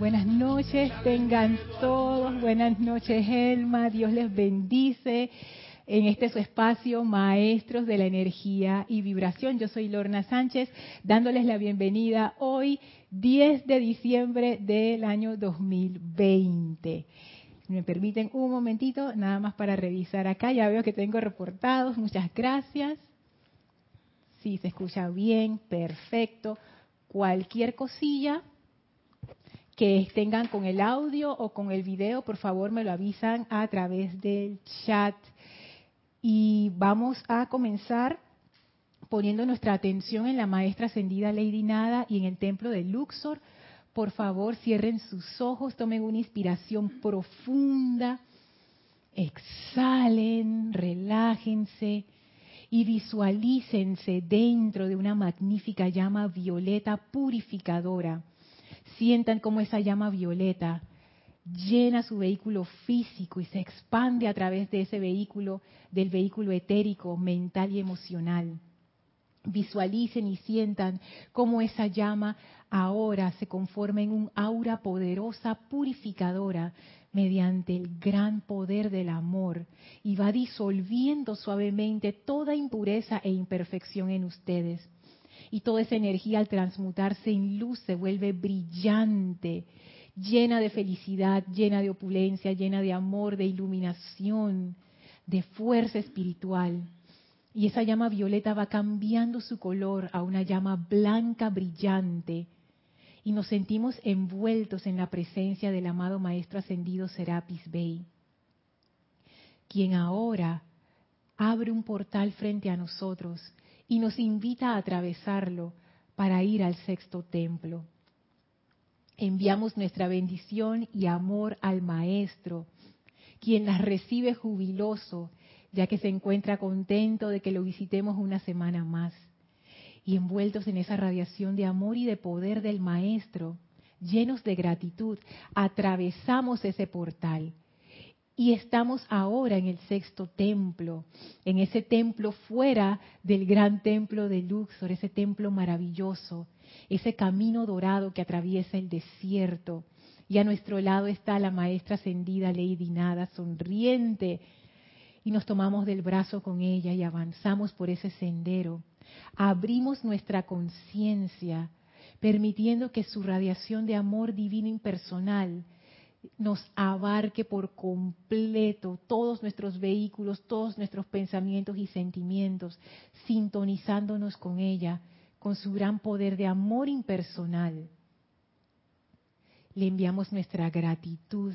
Buenas noches, tengan todos. Buenas noches, Elma. Dios les bendice en este su espacio, Maestros de la Energía y Vibración. Yo soy Lorna Sánchez, dándoles la bienvenida hoy, 10 de diciembre del año 2020. me permiten un momentito, nada más para revisar acá. Ya veo que tengo reportados. Muchas gracias. Sí, se escucha bien, perfecto. Cualquier cosilla que tengan con el audio o con el video, por favor me lo avisan a través del chat. Y vamos a comenzar poniendo nuestra atención en la maestra ascendida Lady Nada y en el templo de Luxor. Por favor, cierren sus ojos, tomen una inspiración profunda, exhalen, relájense y visualícense dentro de una magnífica llama violeta purificadora. Sientan cómo esa llama violeta llena su vehículo físico y se expande a través de ese vehículo, del vehículo etérico, mental y emocional. Visualicen y sientan cómo esa llama ahora se conforma en un aura poderosa, purificadora, mediante el gran poder del amor y va disolviendo suavemente toda impureza e imperfección en ustedes. Y toda esa energía al transmutarse en luz se vuelve brillante, llena de felicidad, llena de opulencia, llena de amor, de iluminación, de fuerza espiritual. Y esa llama violeta va cambiando su color a una llama blanca brillante. Y nos sentimos envueltos en la presencia del amado Maestro Ascendido Serapis Bey, quien ahora abre un portal frente a nosotros y nos invita a atravesarlo para ir al sexto templo enviamos nuestra bendición y amor al Maestro, quien las recibe jubiloso, ya que se encuentra contento de que lo visitemos una semana más. Y envueltos en esa radiación de amor y de poder del Maestro, llenos de gratitud, atravesamos ese portal. Y estamos ahora en el sexto templo, en ese templo fuera del gran templo de Luxor, ese templo maravilloso, ese camino dorado que atraviesa el desierto. Y a nuestro lado está la maestra ascendida Lady Nada, sonriente. Y nos tomamos del brazo con ella y avanzamos por ese sendero. Abrimos nuestra conciencia, permitiendo que su radiación de amor divino impersonal nos abarque por completo todos nuestros vehículos, todos nuestros pensamientos y sentimientos, sintonizándonos con ella con su gran poder de amor impersonal. Le enviamos nuestra gratitud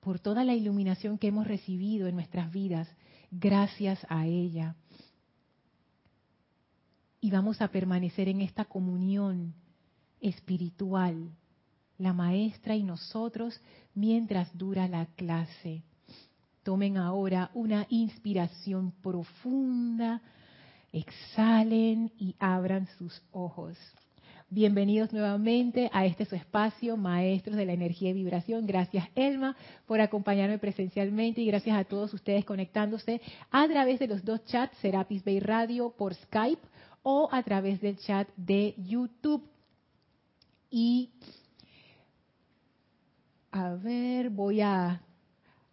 por toda la iluminación que hemos recibido en nuestras vidas gracias a ella. Y vamos a permanecer en esta comunión espiritual, la maestra y nosotros, mientras dura la clase. Tomen ahora una inspiración profunda, Exhalen y abran sus ojos. Bienvenidos nuevamente a este su espacio, Maestros de la Energía y Vibración. Gracias, Elma, por acompañarme presencialmente y gracias a todos ustedes conectándose a través de los dos chats, Serapis Bay Radio por Skype o a través del chat de YouTube. Y a ver, voy a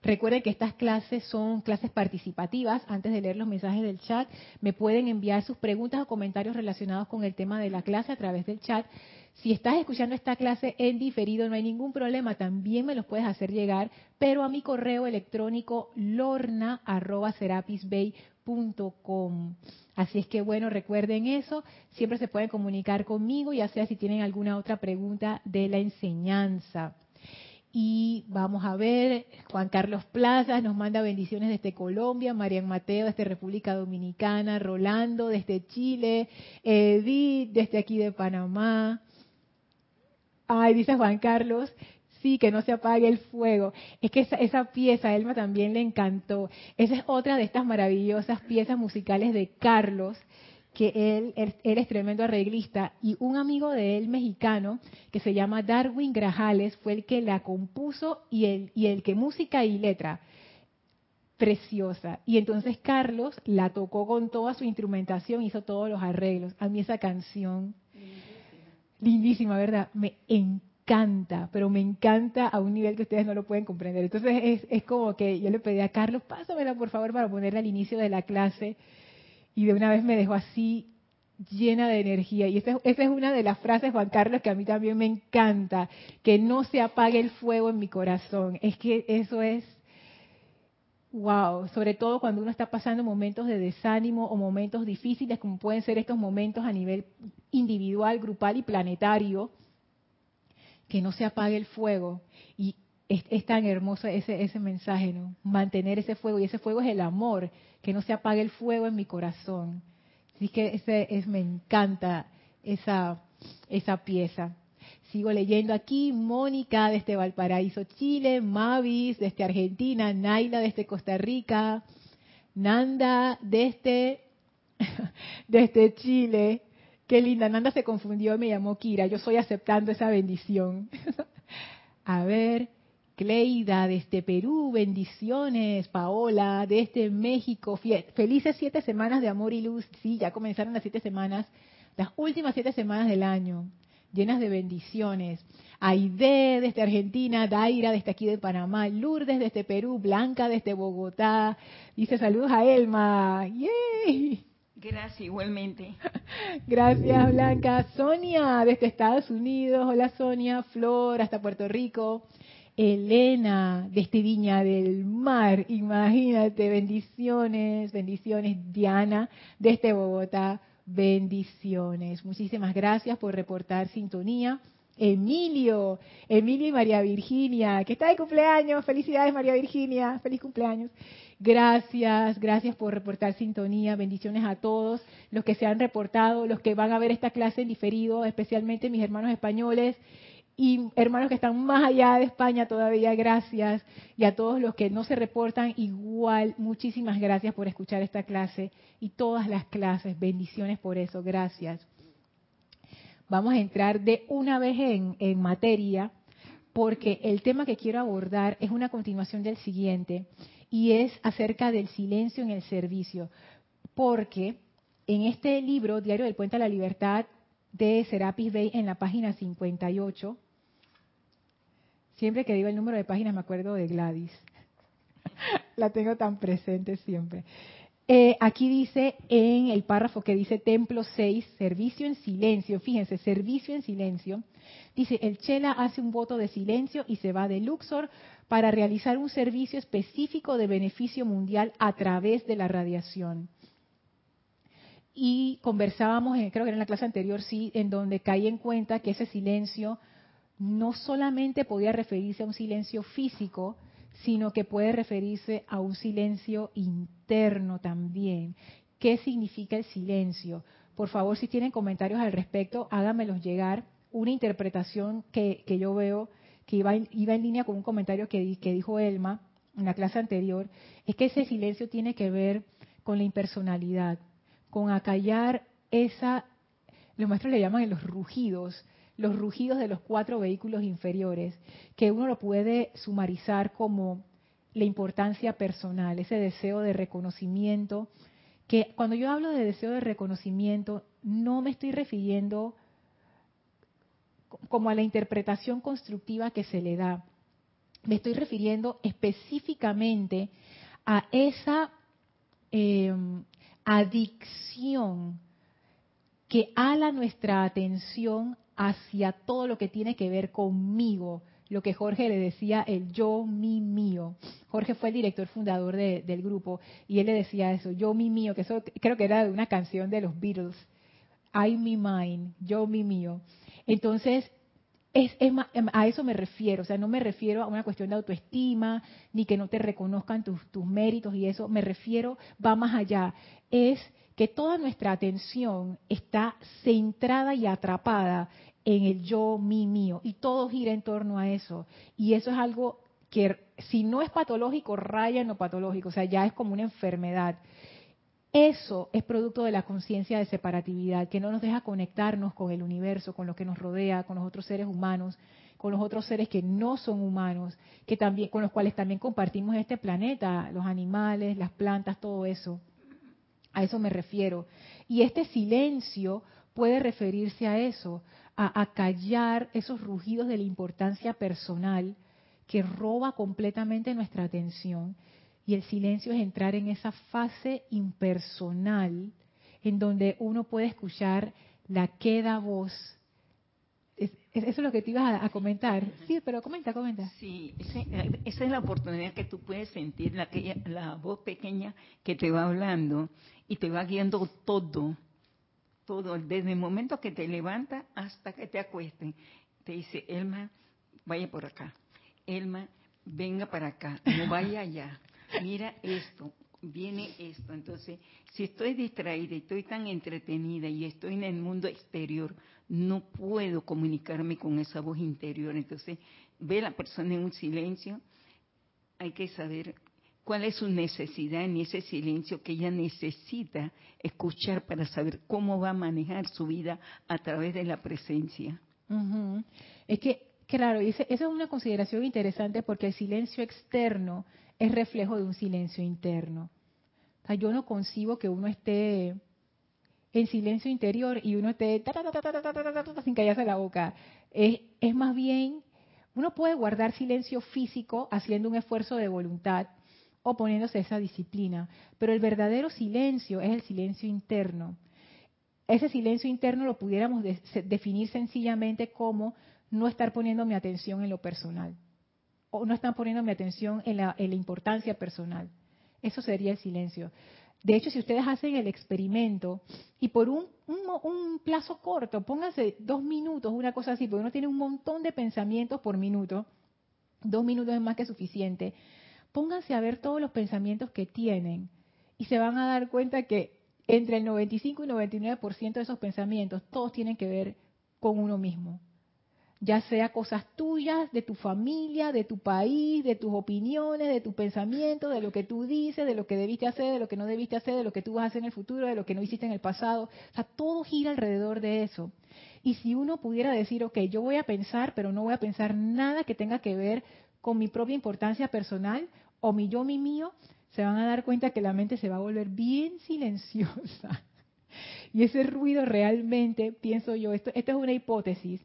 Recuerden que estas clases son clases participativas. Antes de leer los mensajes del chat, me pueden enviar sus preguntas o comentarios relacionados con el tema de la clase a través del chat. Si estás escuchando esta clase en diferido, no hay ningún problema, también me los puedes hacer llegar, pero a mi correo electrónico lorna.serapisbay.com. Así es que bueno, recuerden eso, siempre se pueden comunicar conmigo, ya sea si tienen alguna otra pregunta de la enseñanza. Y vamos a ver, Juan Carlos Plazas nos manda bendiciones desde Colombia, Marian Mateo desde República Dominicana, Rolando desde Chile, Edith desde aquí de Panamá. Ay, dice Juan Carlos, sí, que no se apague el fuego. Es que esa, esa pieza a Elma también le encantó. Esa es otra de estas maravillosas piezas musicales de Carlos que él, él, es tremendo arreglista y un amigo de él mexicano que se llama Darwin Grajales fue el que la compuso y el, y el que música y letra preciosa. Y entonces Carlos la tocó con toda su instrumentación, hizo todos los arreglos. A mí esa canción, lindísima, ¿verdad? Me encanta encanta, pero me encanta a un nivel que ustedes no lo pueden comprender. Entonces es, es como que yo le pedí a Carlos, pásamela por favor para ponerla al inicio de la clase y de una vez me dejó así llena de energía. Y esa, es una de las frases, Juan Carlos, que a mí también me encanta, que no se apague el fuego en mi corazón. Es que eso es, wow, sobre todo cuando uno está pasando momentos de desánimo o momentos difíciles, como pueden ser estos momentos a nivel individual, grupal y planetario, que no se apague el fuego. Y es, es, tan hermoso ese, ese mensaje, ¿no? Mantener ese fuego. Y ese fuego es el amor, que no se apague el fuego en mi corazón. Así que me encanta esa, esa pieza. Sigo leyendo aquí, Mónica desde Valparaíso, Chile, Mavis desde Argentina, Naila desde Costa Rica, Nanda desde, desde Chile. Qué linda, Nanda se confundió y me llamó Kira. Yo estoy aceptando esa bendición. A ver, Cleida desde Perú, bendiciones. Paola desde México, felices siete semanas de amor y luz. Sí, ya comenzaron las siete semanas, las últimas siete semanas del año, llenas de bendiciones. Aide desde Argentina, Daira desde aquí de Panamá, Lourdes desde Perú, Blanca desde Bogotá. Dice saludos a Elma. ¡Yay! Gracias, igualmente. Gracias, Blanca. Sonia desde Estados Unidos. Hola, Sonia. Flor hasta Puerto Rico. Elena, desde Viña del Mar, imagínate, bendiciones, bendiciones. Diana, desde Bogotá, bendiciones. Muchísimas gracias por reportar sintonía. Emilio, Emilio y María Virginia, que está de cumpleaños. Felicidades, María Virginia, feliz cumpleaños. Gracias, gracias por reportar sintonía. Bendiciones a todos los que se han reportado, los que van a ver esta clase en diferido, especialmente mis hermanos españoles y hermanos que están más allá de España todavía, gracias. Y a todos los que no se reportan, igual, muchísimas gracias por escuchar esta clase y todas las clases. Bendiciones por eso, gracias. Vamos a entrar de una vez en, materia, porque el tema que quiero abordar es una continuación del siguiente, y es acerca del silencio en el servicio. Porque en este libro, Diario del Puente a la Libertad, de Serapis Bay, en la página 58, Siempre que digo el número de páginas me acuerdo de Gladys. La tengo tan presente siempre. Eh, aquí dice en el párrafo que dice Templo 6, servicio en silencio. Fíjense, servicio en silencio. Dice, el Chela hace un voto de silencio y se va de Luxor para realizar un servicio específico de beneficio mundial a través de la radiación. Y conversábamos, creo que era en la clase anterior, sí, en donde caí en cuenta que ese silencio no solamente podía referirse a un silencio físico, sino que puede referirse a un silencio interno también. ¿Qué significa el silencio? Por favor, si tienen comentarios al respecto, háganmelos llegar. Una interpretación que, yo veo que iba en, línea con un comentario que, que dijo Elma en la clase anterior, es que ese silencio tiene que ver con la impersonalidad, con acallar esa, los maestros le llaman los rugidos, los rugidos de los cuatro vehículos inferiores, que uno lo puede sumarizar como la importancia personal, ese deseo de reconocimiento, que cuando yo hablo de deseo de reconocimiento, no me estoy refiriendo como a la interpretación constructiva que se le da, me estoy refiriendo específicamente a esa eh, adicción que ala nuestra atención hacia todo lo que tiene que ver conmigo, lo que Jorge le decía el yo, mi, mío. Jorge fue el director fundador del grupo y él le decía eso, yo, mi, mío, que eso creo que era de una canción de los Beatles, I, me, mine, yo, mi, mío. Entonces, es, a eso me refiero, o sea, no me refiero a una cuestión de autoestima, ni que no te reconozcan tus, tus méritos y eso, me refiero, va más allá, es que toda nuestra atención está centrada y atrapada en el yo, mi, mío, y todo gira en torno a eso. Y eso es algo que si no es patológico, raya en lo patológico, o sea, ya es como una enfermedad. Eso es producto de la conciencia de separatividad, que no nos deja conectarnos con el universo, con lo que nos rodea, con los otros seres humanos, con los otros seres que no son humanos, que también, con los cuales también compartimos este planeta, los animales, las plantas, todo eso. A eso me refiero. Y este silencio puede referirse a eso, a, callar esos rugidos de la importancia personal que roba completamente nuestra atención. Y el silencio es entrar en esa fase impersonal en donde uno puede escuchar la queda voz. Eso es lo que te ibas a, comentar. Sí, pero comenta, comenta. Sí, esa es la oportunidad que tú puedes sentir, la, la voz pequeña que te va hablando y te va guiando todo todo, desde el momento que te levantas hasta que te acuesten. Te dice, Elma, vaya por acá. Elma, venga para acá, no vaya allá. Mira esto, viene esto. Entonces, si estoy distraída y estoy tan entretenida y estoy en el mundo exterior, no puedo comunicarme con esa voz interior. Entonces, ve la persona en un silencio, hay que saber cuál es su necesidad en ese silencio que ella necesita escuchar para saber cómo va a manejar su vida a través de la presencia. Es que, claro, esa es una consideración interesante porque el silencio externo es reflejo de un silencio interno. O yo no concibo que uno esté en silencio interior y uno esté sin callarse la boca. Es, más bien, uno puede guardar silencio físico haciendo un esfuerzo de voluntad, oponiéndose a esa disciplina. Pero el verdadero silencio es el silencio interno. Ese silencio interno lo pudiéramos definir sencillamente como no estar poniendo mi atención en lo personal o no estar poniendo mi atención en la, importancia personal. Eso sería el silencio. De hecho, si ustedes hacen el experimento y por un, un, plazo corto, pónganse dos minutos, una cosa así, porque uno tiene un montón de pensamientos por minuto, dos minutos es más que suficiente pónganse a ver todos los pensamientos que tienen y se van a dar cuenta que entre el 95 y 99% de esos pensamientos, todos tienen que ver con uno mismo. Ya sea cosas tuyas, de tu familia, de tu país, de tus opiniones, de tus pensamientos, de lo que tú dices, de lo que debiste hacer, de lo que no debiste hacer, de lo que tú vas a hacer en el futuro, de lo que no hiciste en el pasado. O sea, todo gira alrededor de eso. Y si uno pudiera decir, ok, yo voy a pensar, pero no voy a pensar nada que tenga que ver con mi propia importancia personal, o mi yo, mi mío, se van a dar cuenta que la mente se va a volver bien silenciosa. Y ese ruido realmente, pienso yo, esto, es una hipótesis,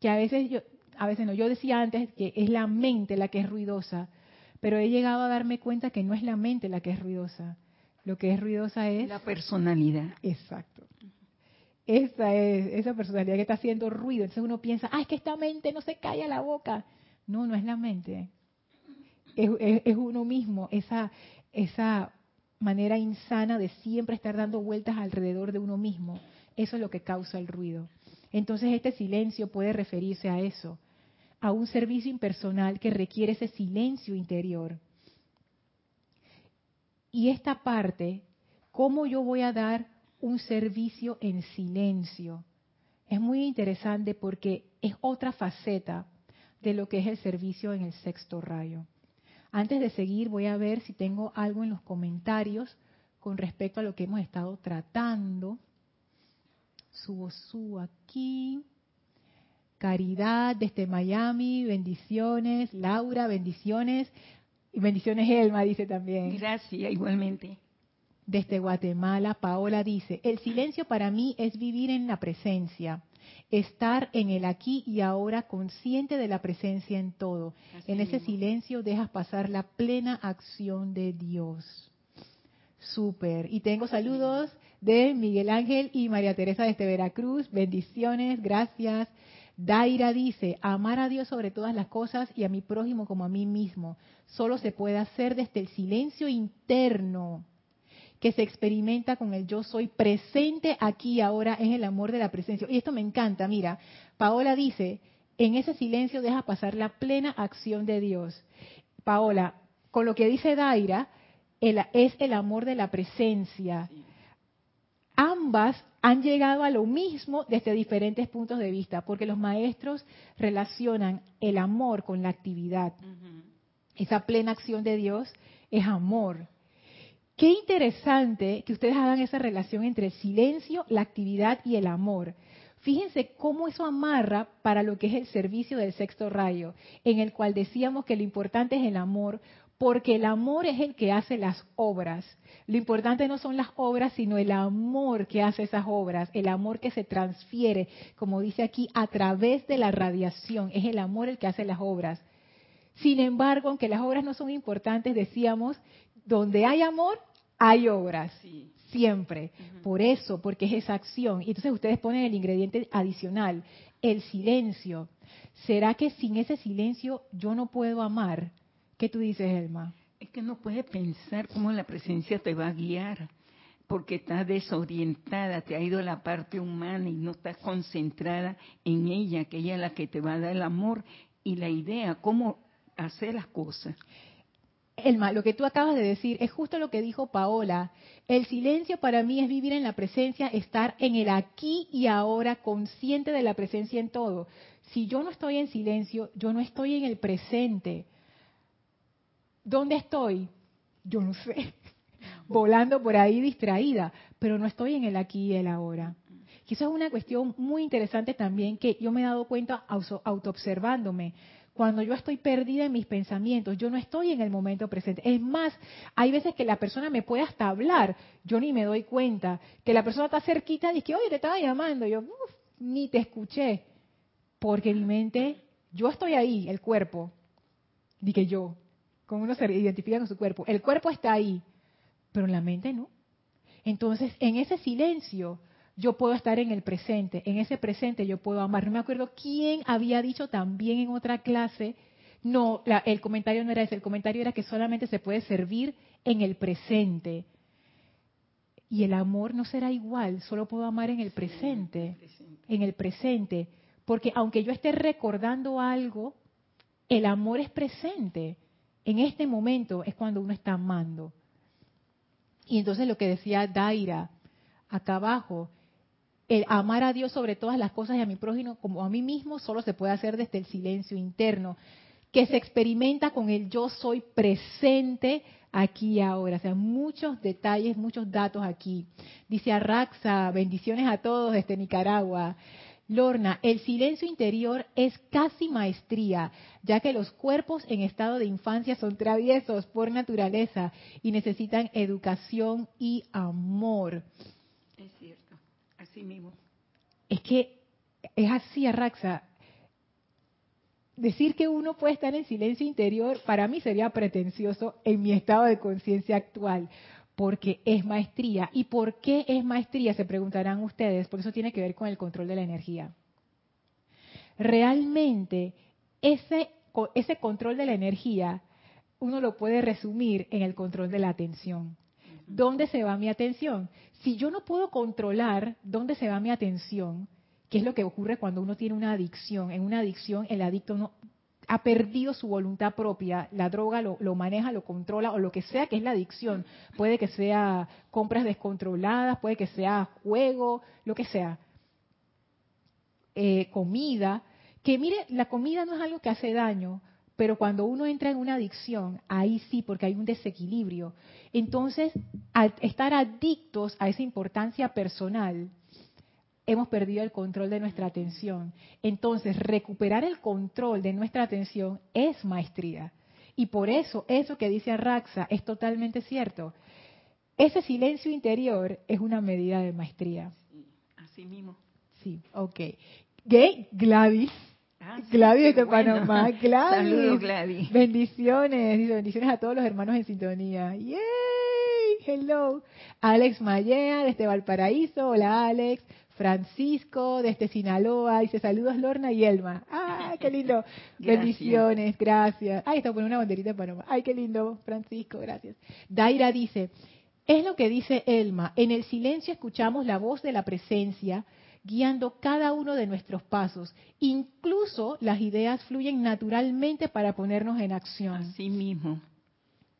que a veces yo, a veces no, yo decía antes que es la mente la que es ruidosa, pero he llegado a darme cuenta que no es la mente la que es ruidosa. Lo que es ruidosa es... La personalidad. Exacto. Esa es, esa personalidad que está haciendo ruido. Entonces uno piensa, ah, es que esta mente no se calla la boca. No, no es la mente es, uno mismo, esa, esa manera insana de siempre estar dando vueltas alrededor de uno mismo. Eso es lo que causa el ruido. Entonces este silencio puede referirse a eso, a un servicio impersonal que requiere ese silencio interior. Y esta parte, ¿cómo yo voy a dar un servicio en silencio? Es muy interesante porque es otra faceta de lo que es el servicio en el sexto rayo. Antes de seguir, voy a ver si tengo algo en los comentarios con respecto a lo que hemos estado tratando. Subo, subo aquí. Caridad desde Miami, bendiciones. Laura, bendiciones. Y bendiciones Elma, dice también. Gracias, igualmente. Desde Guatemala, Paola dice, el silencio para mí es vivir en la presencia estar en el aquí y ahora consciente de la presencia en todo. en ese silencio dejas pasar la plena acción de Dios. Súper. Y tengo saludos de Miguel Ángel y María Teresa desde Veracruz. Bendiciones, gracias. Daira dice, amar a Dios sobre todas las cosas y a mi prójimo como a mí mismo. Solo se puede hacer desde el silencio interno que se experimenta con el yo soy presente aquí ahora es el amor de la presencia. Y esto me encanta, mira, Paola dice, en ese silencio deja pasar la plena acción de Dios. Paola, con lo que dice Daira, es el amor de la presencia. Ambas han llegado a lo mismo desde diferentes puntos de vista, porque los maestros relacionan el amor con la actividad. Esa plena acción de Dios es amor. Qué interesante que ustedes hagan esa relación entre el silencio, la actividad y el amor. Fíjense cómo eso amarra para lo que es el servicio del sexto rayo, en el cual decíamos que lo importante es el amor, porque el amor es el que hace las obras. Lo importante no son las obras, sino el amor que hace esas obras, el amor que se transfiere, como dice aquí, a través de la radiación. Es el amor el que hace las obras. Sin embargo, aunque las obras no son importantes, decíamos, donde hay amor, hay obras. Siempre. Por eso, porque es esa acción. Y entonces ustedes ponen el ingrediente adicional, el silencio. ¿Será que sin ese silencio yo no puedo amar? ¿Qué tú dices, Elma? Es que no puedes pensar cómo la presencia te va a guiar, porque estás desorientada, te ha ido la parte humana y no estás concentrada en ella, que ella es la que te va a dar el amor y la idea, cómo hacer las cosas. Elma, lo que tú acabas de decir es justo lo que dijo Paola. El silencio para mí es vivir en la presencia, estar en el aquí y ahora, consciente de la presencia en todo. Si yo no estoy en silencio, yo no estoy en el presente. ¿Dónde estoy? Yo no sé. Volando por ahí distraída, pero no estoy en el aquí y el ahora. Y eso es una cuestión muy interesante también que yo me he dado cuenta autoobservándome. Cuando yo estoy perdida en mis pensamientos, yo no estoy en el momento presente. Es más, hay veces que la persona me puede hasta hablar, yo ni me doy cuenta. Que la persona está cerquita y dice, oye, te estaba llamando. Yo, ni te escuché. Porque mi mente, yo estoy ahí, el cuerpo. Dije yo, como uno se identifica con su cuerpo. El cuerpo está ahí, pero la mente no. Entonces, en ese silencio, yo puedo estar en el presente. En ese presente yo puedo amar. No me acuerdo quién había dicho también en otra clase. No, el comentario no era ese. El comentario era que solamente se puede servir en el presente. Y el amor no será igual. Solo puedo amar en el presente. En el presente. Porque aunque yo esté recordando algo, el amor es presente en este momento es cuando uno está amando. Y entonces lo que decía Daira acá abajo, el amar a Dios sobre todas las cosas y a mi prójimo como a mí mismo solo se puede hacer desde el silencio interno, que se experimenta con el yo soy presente aquí y ahora. O sea, muchos detalles, muchos datos aquí. Dice Arraxa, bendiciones a todos desde Nicaragua. Lorna, el silencio interior es casi maestría, ya que los cuerpos en estado de infancia son traviesos por naturaleza y necesitan educación y amor. Es cierto, así mismo. Es que es así, Arraxa. Decir que uno puede estar en silencio interior para mí sería pretencioso en mi estado de conciencia actual, porque es maestría. ¿Y por qué es maestría? Se preguntarán ustedes, por eso tiene que ver con el control de la energía. Realmente, ese, ese control de la energía, uno lo puede resumir en el control de la atención. ¿Dónde se va mi atención? Si yo no puedo controlar dónde se va mi atención, ¿qué es lo que ocurre cuando uno tiene una adicción? En una adicción el adicto no, ha perdido su voluntad propia, la droga lo, maneja, lo controla o lo que sea que es la adicción. Puede que sea compras descontroladas, puede que sea juego, lo que sea. Eh, comida, que mire, la comida no es algo que hace daño, pero cuando uno entra en una adicción, ahí sí, porque hay un desequilibrio. Entonces, al estar adictos a esa importancia personal, hemos perdido el control de nuestra atención. Entonces, recuperar el control de nuestra atención es maestría. Y por eso, eso que dice Arraxa es totalmente cierto. Ese silencio interior es una medida de maestría. así mismo. Sí, ok. Gay, Gladys. Ah, Gladys de Panamá. Gladys. Saludos, Gladys. Bendiciones. Dice bendiciones a todos los hermanos en sintonía. ¡Yay! Hello. Alex Mallea desde Valparaíso. Hola, Alex. Francisco desde Sinaloa dice saludos Lorna y Elma. ¡Ah, qué lindo! Bendiciones, gracias. Ay, está poniendo una banderita de Panamá. ¡Ay, qué lindo, Francisco, gracias! Daira dice, es lo que dice Elma, en el silencio escuchamos la voz de la presencia guiando cada uno de nuestros pasos. Incluso las ideas fluyen naturalmente para ponernos en acción. Así mismo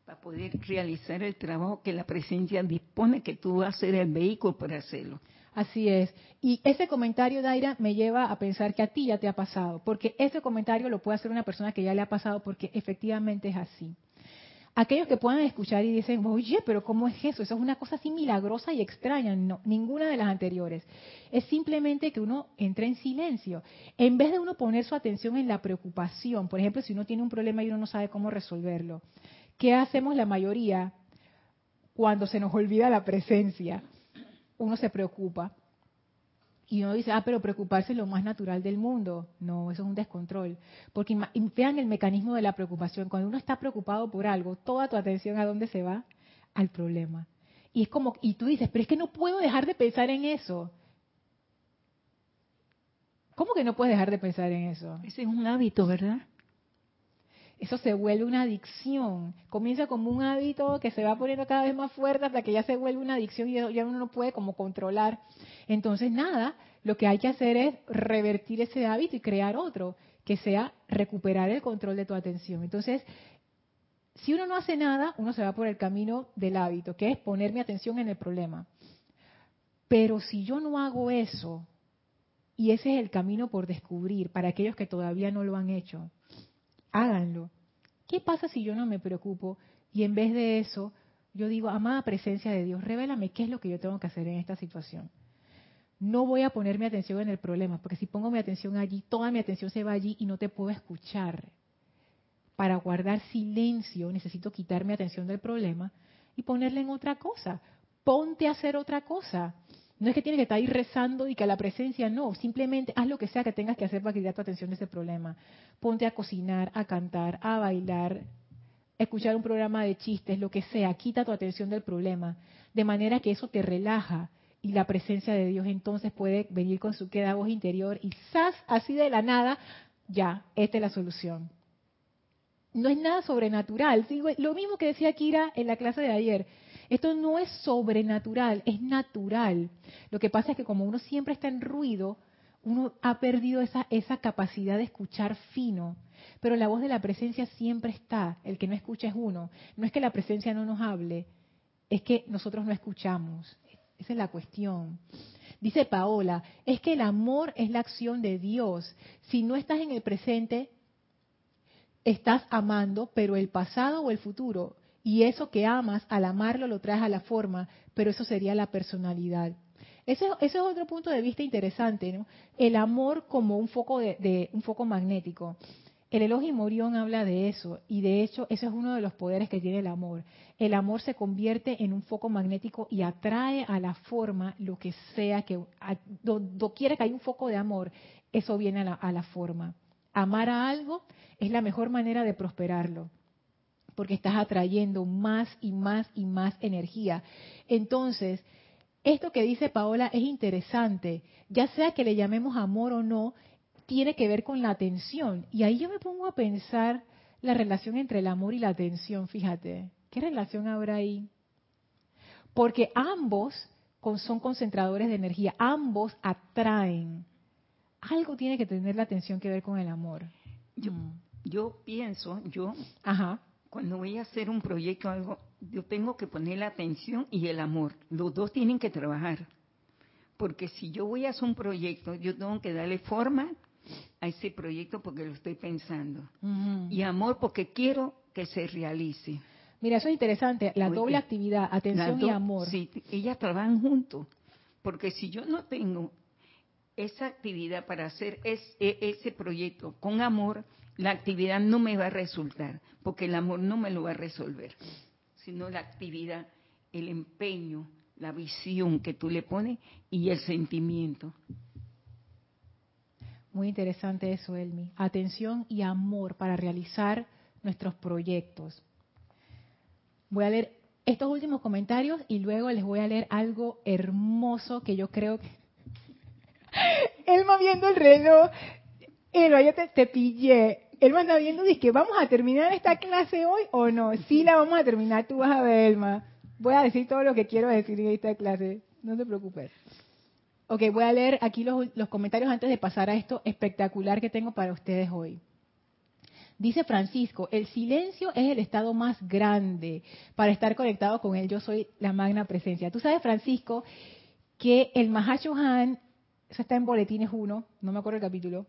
para poder realizar el trabajo que la presencia dispone que tú vas a ser el vehículo para hacerlo. Así es. Y ese comentario, Daira, me lleva a pensar que a ti ya te ha pasado, porque ese comentario lo puede hacer una persona que ya le ha pasado, porque efectivamente es así. Aquellos que puedan escuchar y dicen, oye, pero ¿cómo es eso? Eso es una cosa así milagrosa y extraña. No, ninguna de las anteriores. Es simplemente que uno entre en silencio. En vez de uno poner su atención en la preocupación, por ejemplo, si uno tiene un problema y uno no sabe cómo resolverlo, ¿Qué hacemos la mayoría cuando se nos olvida la presencia? Uno se preocupa. Y uno dice, ah, pero preocuparse es lo más natural del mundo. No, eso es un descontrol. Porque vean el mecanismo de la preocupación. Cuando uno está preocupado por algo, toda tu atención a dónde se va? Al problema. Y es como, y tú dices, pero es que no puedo dejar de pensar en eso. ¿Cómo que no puedes dejar de pensar en eso? Ese es un hábito, ¿verdad? Eso se vuelve una adicción. Comienza como un hábito que se va poniendo cada vez más fuerte hasta que ya se vuelve una adicción y ya uno no puede como controlar. Entonces, nada, lo que hay que hacer es revertir ese hábito y crear otro, que sea recuperar el control de tu atención. Entonces, si uno no hace nada, uno se va por el camino del hábito, que es poner mi atención en el problema. Pero si yo no hago eso, y ese es el camino por descubrir para aquellos que todavía no lo han hecho. Háganlo. ¿Qué pasa si yo no me preocupo y en vez de eso yo digo, amada presencia de Dios, revélame qué es lo que yo tengo que hacer en esta situación? No voy a poner mi atención en el problema, porque si pongo mi atención allí, toda mi atención se va allí y no te puedo escuchar. Para guardar silencio necesito quitar mi atención del problema y ponerla en otra cosa. Ponte a hacer otra cosa. No es que tienes que estar ahí rezando y que a la presencia no, simplemente haz lo que sea que tengas que hacer para quitar tu atención de ese problema. Ponte a cocinar, a cantar, a bailar, escuchar un programa de chistes, lo que sea, quita tu atención del problema, de manera que eso te relaja y la presencia de Dios entonces puede venir con su queda voz interior y ¡zas! así de la nada, ya, esta es la solución. No es nada sobrenatural, lo mismo que decía Kira en la clase de ayer esto no es sobrenatural, es natural. Lo que pasa es que como uno siempre está en ruido, uno ha perdido esa, esa capacidad de escuchar fino. Pero la voz de la presencia siempre está. El que no escucha es uno. No es que la presencia no nos hable, es que nosotros no escuchamos. Esa es la cuestión. Dice Paola, es que el amor es la acción de Dios. Si no estás en el presente, estás amando, pero el pasado o el futuro y eso que amas, al amarlo lo traes a la forma, pero eso sería la personalidad. Ese, es otro punto de vista interesante, ¿no? El amor como un foco de, un foco magnético. El elogio Morión habla de eso y de hecho ese es uno de los poderes que tiene el amor. El amor se convierte en un foco magnético y atrae a la forma lo que sea que donde quiere que haya un foco de amor, eso viene a la, a la forma. Amar a algo es la mejor manera de prosperarlo porque estás atrayendo más y más y más energía. Entonces, esto que dice Paola es interesante, ya sea que le llamemos amor o no, tiene que ver con la atención. Y ahí yo me pongo a pensar la relación entre el amor y la atención, fíjate, ¿qué relación habrá ahí? Porque ambos son concentradores de energía, ambos atraen. Algo tiene que tener la atención que ver con el amor. Yo, mm. yo pienso, yo Ajá cuando voy a hacer un proyecto algo, yo tengo que poner la atención y el amor. Los dos tienen que trabajar. Porque si yo voy a hacer un proyecto, yo tengo que darle forma a ese proyecto porque lo estoy pensando. Y amor porque quiero que se realice. Mira, eso es interesante, la doble actividad, atención y amor. Sí, ellas trabajan juntos. Porque si yo no tengo esa actividad para hacer e, ese proyecto con amor, la actividad no me va a resultar, porque el amor no me lo va a resolver, sino la actividad, el empeño, la visión que tú le pones y el sentimiento. Muy interesante eso, Elmi. Atención y amor para realizar nuestros proyectos. Voy a leer estos últimos comentarios y luego les voy a leer algo hermoso que yo creo que... Elma viendo el reloj. Elma, yo te, te pillé me anda viendo, dice que vamos a terminar esta clase hoy o no. Sí la vamos a terminar, tú vas a ver, Elma. Voy a decir todo lo que quiero decir en esta clase, no te preocupes. Ok, voy a leer aquí los, los comentarios antes de pasar a esto espectacular que tengo para ustedes hoy. Dice Francisco, el silencio es el estado más grande para estar conectado con él. Yo soy la magna presencia. Tú sabes, Francisco, que el Mahashohan, eso está en Boletines 1, no me acuerdo el capítulo,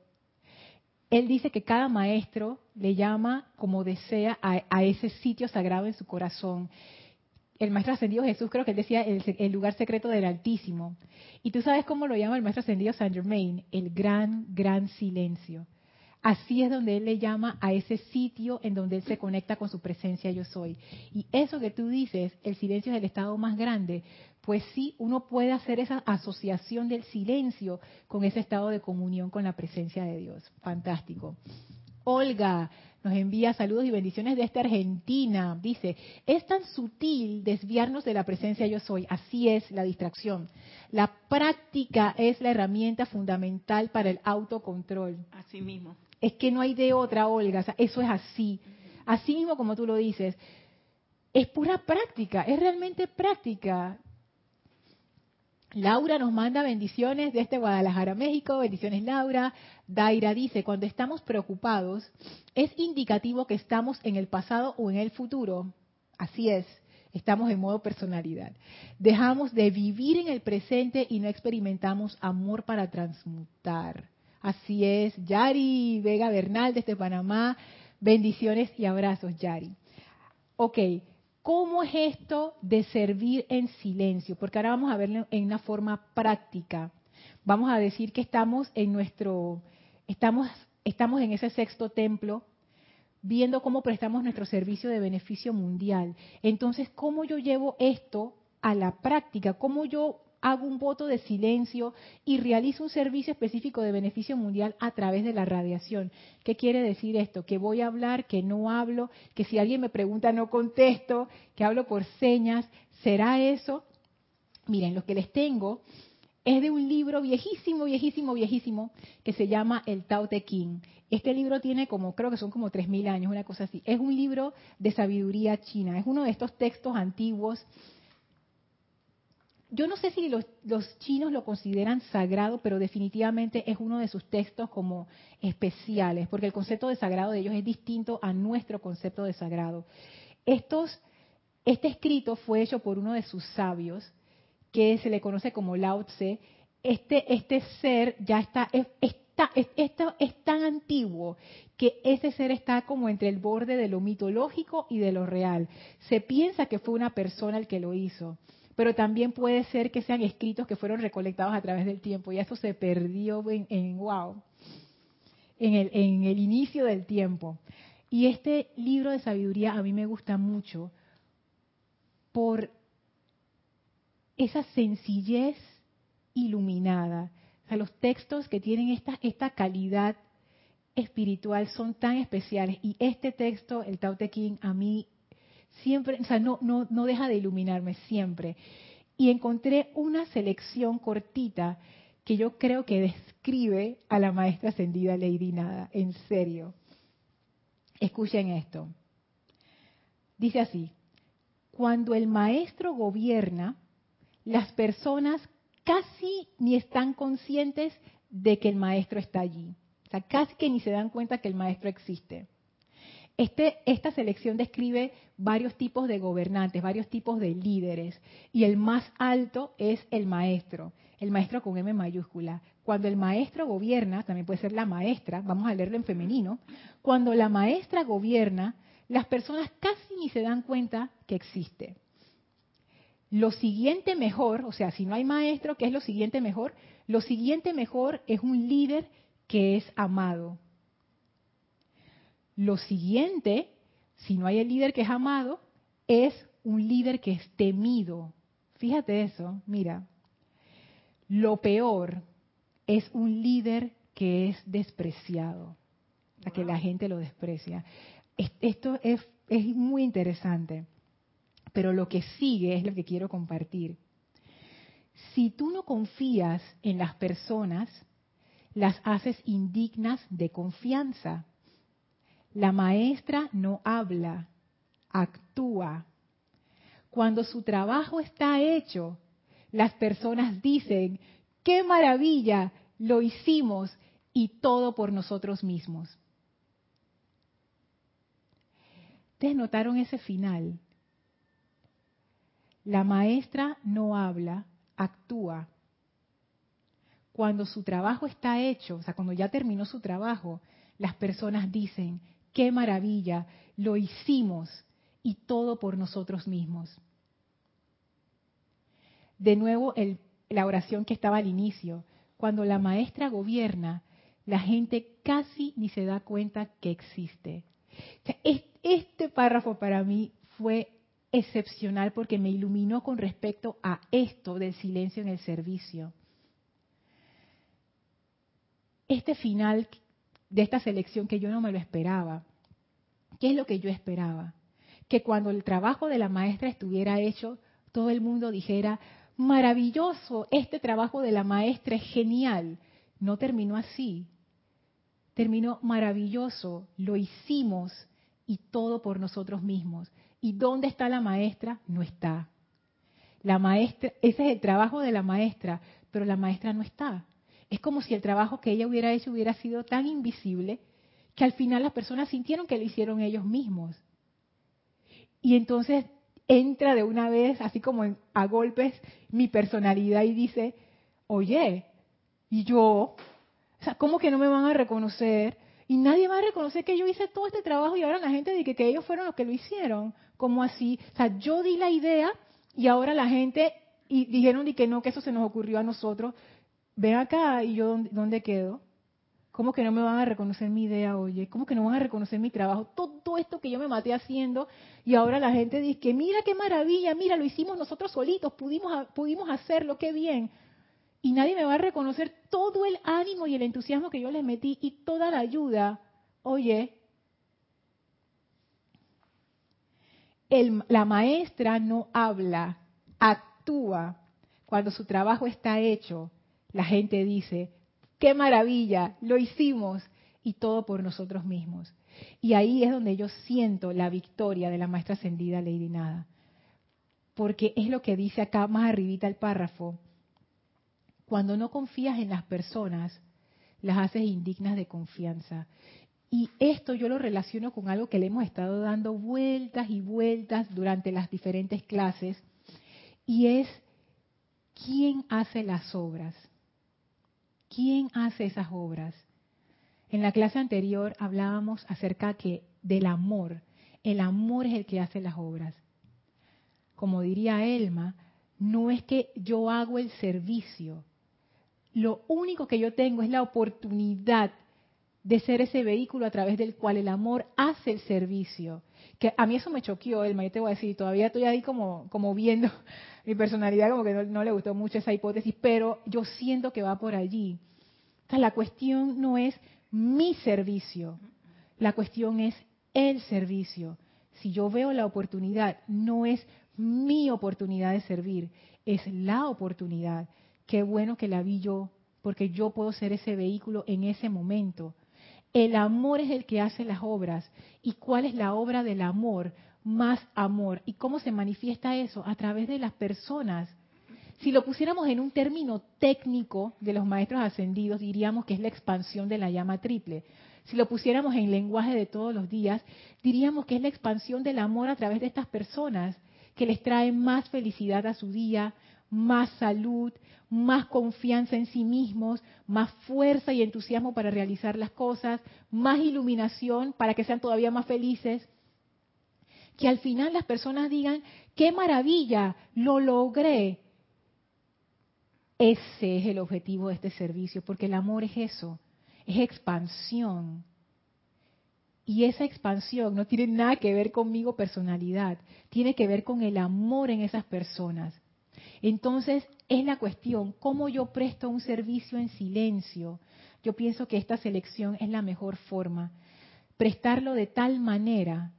él dice que cada maestro le llama como desea a, ese sitio sagrado en su corazón. El maestro ascendido Jesús creo que él decía el, lugar secreto del Altísimo. Y tú sabes cómo lo llama el maestro ascendido Saint Germain, el gran, gran silencio. Así es donde Él le llama a ese sitio en donde Él se conecta con su presencia yo soy. Y eso que tú dices, el silencio es el estado más grande, pues sí, uno puede hacer esa asociación del silencio con ese estado de comunión con la presencia de Dios. Fantástico. Olga nos envía saludos y bendiciones desde Argentina. Dice, es tan sutil desviarnos de la presencia yo soy. Así es la distracción. La práctica es la herramienta fundamental para el autocontrol. Así mismo. Es que no hay de otra, Olga. eso es así. Así mismo como tú lo dices. Es pura práctica, es realmente práctica. Laura nos manda bendiciones desde Guadalajara, México. Bendiciones, Laura. Daira dice, cuando estamos preocupados, es indicativo que estamos en el pasado o en el futuro. Así es, estamos en modo personalidad. Dejamos de vivir en el presente y no experimentamos amor para transmutar. Así es, Yari Vega Bernal desde Panamá. Bendiciones y abrazos, Yari. Ok, ¿Cómo es esto de servir en silencio? Porque ahora vamos a verlo en una forma práctica. Vamos a decir que estamos en nuestro, estamos, estamos en ese sexto templo, viendo cómo prestamos nuestro servicio de beneficio mundial. Entonces, ¿cómo yo llevo esto a la práctica? ¿Cómo yo hago un voto de silencio y realizo un servicio específico de beneficio mundial a través de la radiación. ¿Qué quiere decir esto? Que voy a hablar, que no hablo, que si alguien me pregunta no contesto, que hablo por señas. ¿Será eso? Miren, lo que les tengo es de un libro viejísimo, viejísimo, viejísimo, que se llama El Tao Te Ching. Este libro tiene como, creo que son como 3.000 años, una cosa así. Es un libro de sabiduría china. Es uno de estos textos antiguos yo no sé si los, chinos lo consideran sagrado, pero definitivamente es uno de sus textos como especiales, porque el concepto de sagrado de ellos es distinto a nuestro concepto de sagrado. Estos, este escrito fue hecho por uno de sus sabios, que se le conoce como Lao Tse. Este, este ser ya está, está, es tan antiguo que ese ser está como entre el borde de lo mitológico y de lo real. Se piensa que fue una persona el que lo hizo pero también puede ser que sean escritos que fueron recolectados a través del tiempo y eso se perdió en, wow, en el, en inicio del tiempo. Y este libro de sabiduría a mí me gusta mucho por esa sencillez iluminada. O sea, los textos que tienen esta, esta calidad espiritual son tan especiales. Y este texto, el Tao Te Ching, a mí siempre, o sea, no, no, no deja de iluminarme siempre. Y encontré una selección cortita que yo creo que describe a la maestra ascendida Lady Nada, en serio. Escuchen esto. Dice así, cuando el maestro gobierna, las personas casi ni están conscientes de que el maestro está allí. O sea, casi que ni se dan cuenta que el maestro existe. Este, esta selección describe varios tipos de gobernantes, varios tipos de líderes, y el más alto es el maestro, el maestro con M mayúscula. Cuando el maestro gobierna, también puede ser la maestra, vamos a leerlo en femenino, cuando la maestra gobierna, las personas casi ni se dan cuenta que existe. Lo siguiente mejor, o sea, si no hay maestro, ¿qué es lo siguiente mejor? Lo siguiente mejor es un líder que es amado, lo siguiente, si no hay el líder que es amado, es un líder que es temido. Fíjate eso, mira. Lo peor es un líder que es despreciado, a que la gente lo desprecia. Esto es, es muy interesante, pero lo que sigue es lo que quiero compartir. Si tú no confías en las personas, las haces indignas de confianza. La maestra no habla, actúa. Cuando su trabajo está hecho, las personas dicen, qué maravilla, lo hicimos y todo por nosotros mismos. ¿Ustedes notaron ese final? La maestra no habla, actúa. Cuando su trabajo está hecho, o sea, cuando ya terminó su trabajo, las personas dicen, qué maravilla, lo hicimos y todo por nosotros mismos. De nuevo, la oración que estaba al inicio, cuando la maestra gobierna, la gente casi ni se da cuenta que existe. Este párrafo para mí fue excepcional porque me iluminó con respecto a esto del silencio en el servicio. Este final de esta selección que yo no me lo esperaba. ¿Qué es lo que yo esperaba? Que cuando el trabajo de la maestra estuviera hecho, todo el mundo dijera, maravilloso, este trabajo de la maestra es genial. No terminó así. Terminó maravilloso, lo hicimos y todo por nosotros mismos. ¿Y dónde está la maestra? No está. La maestra, ese es el trabajo de la maestra, pero la maestra no está. Es como si el trabajo que ella hubiera hecho hubiera sido tan invisible que al final las personas sintieron que lo hicieron ellos mismos. Y entonces entra de una vez, así como a golpes, mi personalidad y dice, oye, ¿y yo? O sea, ¿cómo que no me van a reconocer? Y nadie va a reconocer que yo hice todo este trabajo y ahora la gente dice que, ellos fueron los que lo hicieron. ¿Cómo así? O sea, yo di la idea y ahora la gente y dijeron que no, que eso se nos ocurrió a nosotros ven acá y yo dónde, quedo. ¿Cómo que no me van a reconocer mi idea, oye? ¿Cómo que no van a reconocer mi trabajo? Todo esto que yo me maté haciendo y ahora la gente dice que mira qué maravilla, mira, lo hicimos nosotros solitos, pudimos, pudimos hacerlo, qué bien. Y nadie me va a reconocer todo el ánimo y el entusiasmo que yo les metí y toda la ayuda. Oye, la maestra no habla, actúa cuando su trabajo está hecho la gente dice, qué maravilla, lo hicimos y todo por nosotros mismos. Y ahí es donde yo siento la victoria de la maestra ascendida Lady Nada. Porque es lo que dice acá más arribita el párrafo. Cuando no confías en las personas, las haces indignas de confianza. Y esto yo lo relaciono con algo que le hemos estado dando vueltas y vueltas durante las diferentes clases, y es quién hace las obras. ¿Quién hace esas obras? En la clase anterior hablábamos acerca que del amor. El amor es el que hace las obras. Como diría Elma, no es que yo hago el servicio. Lo único que yo tengo es la oportunidad de ser ese vehículo a través del cual el amor hace el servicio. Que a mí eso me choqueó, Elma, yo te voy a decir, todavía estoy ahí como, viendo mi personalidad, como que no, le gustó mucho esa hipótesis, pero yo siento que va por allí. O sea, la cuestión no es mi servicio, la cuestión es el servicio. Si yo veo la oportunidad, no es mi oportunidad de servir, es la oportunidad. Qué bueno que la vi yo, porque yo puedo ser ese vehículo en ese momento. El amor es el que hace las obras. ¿Y cuál es la obra del amor? Más amor. ¿Y cómo se manifiesta eso? A través de las personas. Si lo pusiéramos en un término técnico de los maestros ascendidos, diríamos que es la expansión de la llama triple. Si lo pusiéramos en lenguaje de todos los días, diríamos que es la expansión del amor a través de estas personas que les traen más felicidad a su día, más salud, más confianza en sí mismos, más fuerza y entusiasmo para realizar las cosas, más iluminación para que sean todavía más felices. Que al final las personas digan, qué maravilla, lo logré. Ese es el objetivo de este servicio, porque el amor es eso, es expansión. Y esa expansión no tiene nada que ver conmigo personalidad, tiene que ver con el amor en esas personas. Entonces, es la cuestión, ¿cómo yo presto un servicio en silencio? Yo pienso que esta selección es la mejor forma. Prestarlo de tal manera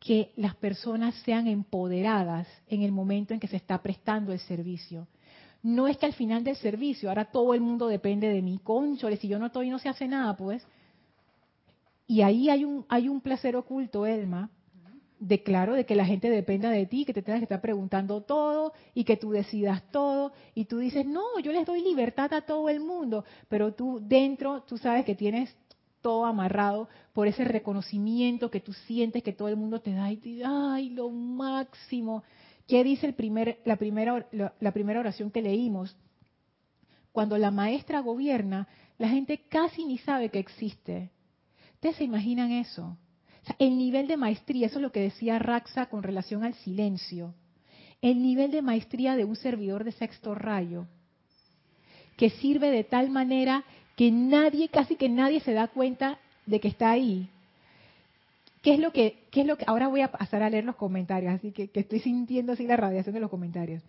que las personas sean empoderadas en el momento en que se está prestando el servicio. No es que al final del servicio, ahora todo el mundo depende de mí, conchole, si yo no estoy no se hace nada, pues. Y ahí hay un, hay un placer oculto, Elma, de claro, de que la gente dependa de ti, que te tengas que estar preguntando todo y que tú decidas todo y tú dices, no, yo les doy libertad a todo el mundo, pero tú dentro, tú sabes que tienes todo amarrado por ese reconocimiento que tú sientes que todo el mundo te da y te ay, lo máximo. ¿Qué dice el primer, la, primera, la primera oración que leímos? Cuando la maestra gobierna, la gente casi ni sabe que existe. ¿Ustedes se imaginan eso? El nivel de maestría, eso es lo que decía Raxa con relación al silencio, el nivel de maestría de un servidor de sexto rayo, que sirve de tal manera que nadie, casi que nadie se da cuenta de que está ahí. ¿Qué es lo que, qué es lo que, ahora voy a pasar a leer los comentarios, así que, estoy sintiendo así la radiación de los comentarios.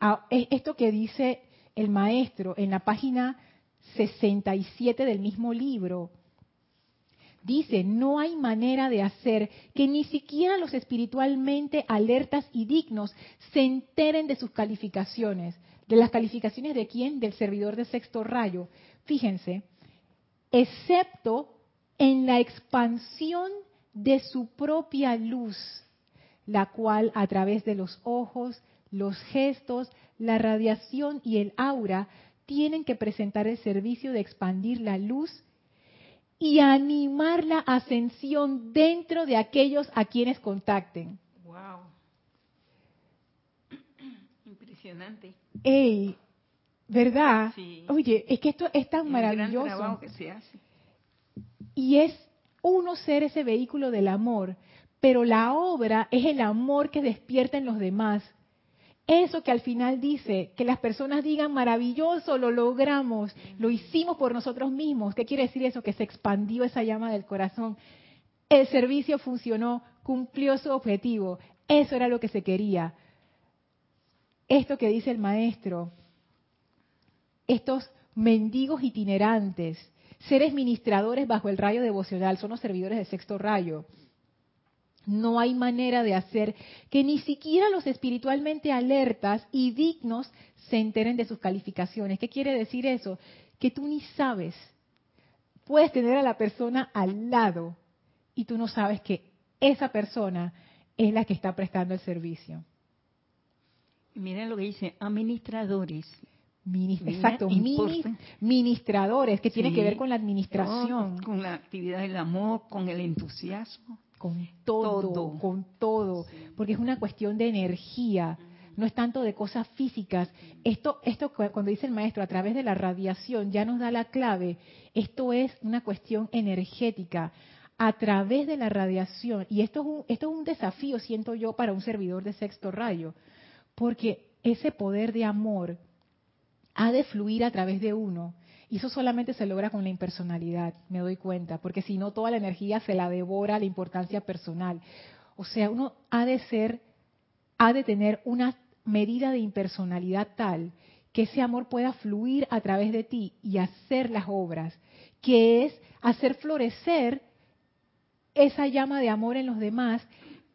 Ah, esto que dice el maestro en la página 67 del mismo libro. Dice, no hay manera de hacer que ni siquiera los espiritualmente alertas y dignos se enteren de sus calificaciones. ¿De las calificaciones de quién? Del servidor de sexto rayo. Fíjense, excepto en la expansión de su propia luz, la cual a través de los ojos, los gestos, la radiación y el aura tienen que presentar el servicio de expandir la luz y animar la ascensión dentro de aquellos a quienes contacten. Wow. Impresionante. Ey, ¿verdad? Oye, es que esto es tan maravilloso. que se hace. Y es uno ser ese vehículo del amor, pero la obra es el amor que despierta en los demás. Eso que al final dice, que las personas digan maravilloso, lo logramos, lo hicimos por nosotros mismos. ¿Qué quiere decir eso? Que se expandió esa llama del corazón. El servicio funcionó, cumplió su objetivo. Eso era lo que se quería. Esto que dice el maestro, estos mendigos itinerantes, seres ministradores bajo el rayo devocional, son los servidores del sexto rayo no hay manera de hacer que ni siquiera los espiritualmente alertas y dignos se enteren de sus calificaciones. ¿Qué quiere decir eso? Que tú ni sabes. Puedes tener a la persona al lado y tú no sabes que esa persona es la que está prestando el servicio. Miren lo que dice, administradores. exacto, ministradores, que tiene que ver con la administración. con la actividad del amor, con el entusiasmo con todo, con todo, porque es una cuestión de energía, no es tanto de cosas físicas. Esto, esto cuando dice el maestro, a través de la radiación, ya nos da la clave. Esto es una cuestión energética a través de la radiación. Y esto es un, esto es un desafío, siento yo, para un servidor de sexto rayo, porque ese poder de amor ha de fluir a través de uno y eso solamente se logra con la impersonalidad, me doy cuenta, porque si no toda la energía se la devora la importancia personal. O sea, uno ha de ser, ha de tener una medida de impersonalidad tal que ese amor pueda fluir a través de ti y hacer las obras, que es hacer florecer esa llama de amor en los demás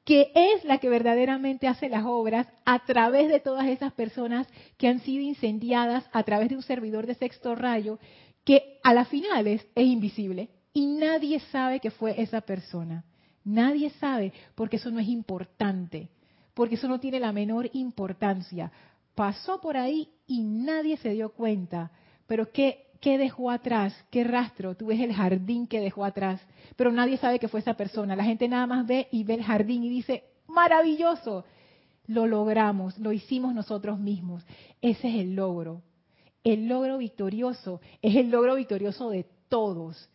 que es la que verdaderamente hace las obras a través de todas esas personas que han sido incendiadas a través de un servidor de sexto rayo, que a las finales es invisible y nadie sabe que fue esa persona. Nadie sabe porque eso no es importante, porque eso no tiene la menor importancia. Pasó por ahí y nadie se dio cuenta. Pero ¿qué, ¿qué dejó atrás? ¿Qué rastro? Tú ves el jardín que dejó atrás, pero nadie sabe que fue esa persona. La gente nada más ve y ve el jardín y dice, maravilloso, lo logramos, lo hicimos nosotros mismos. Ese es el logro. El logro victorioso es el logro victorioso de todos,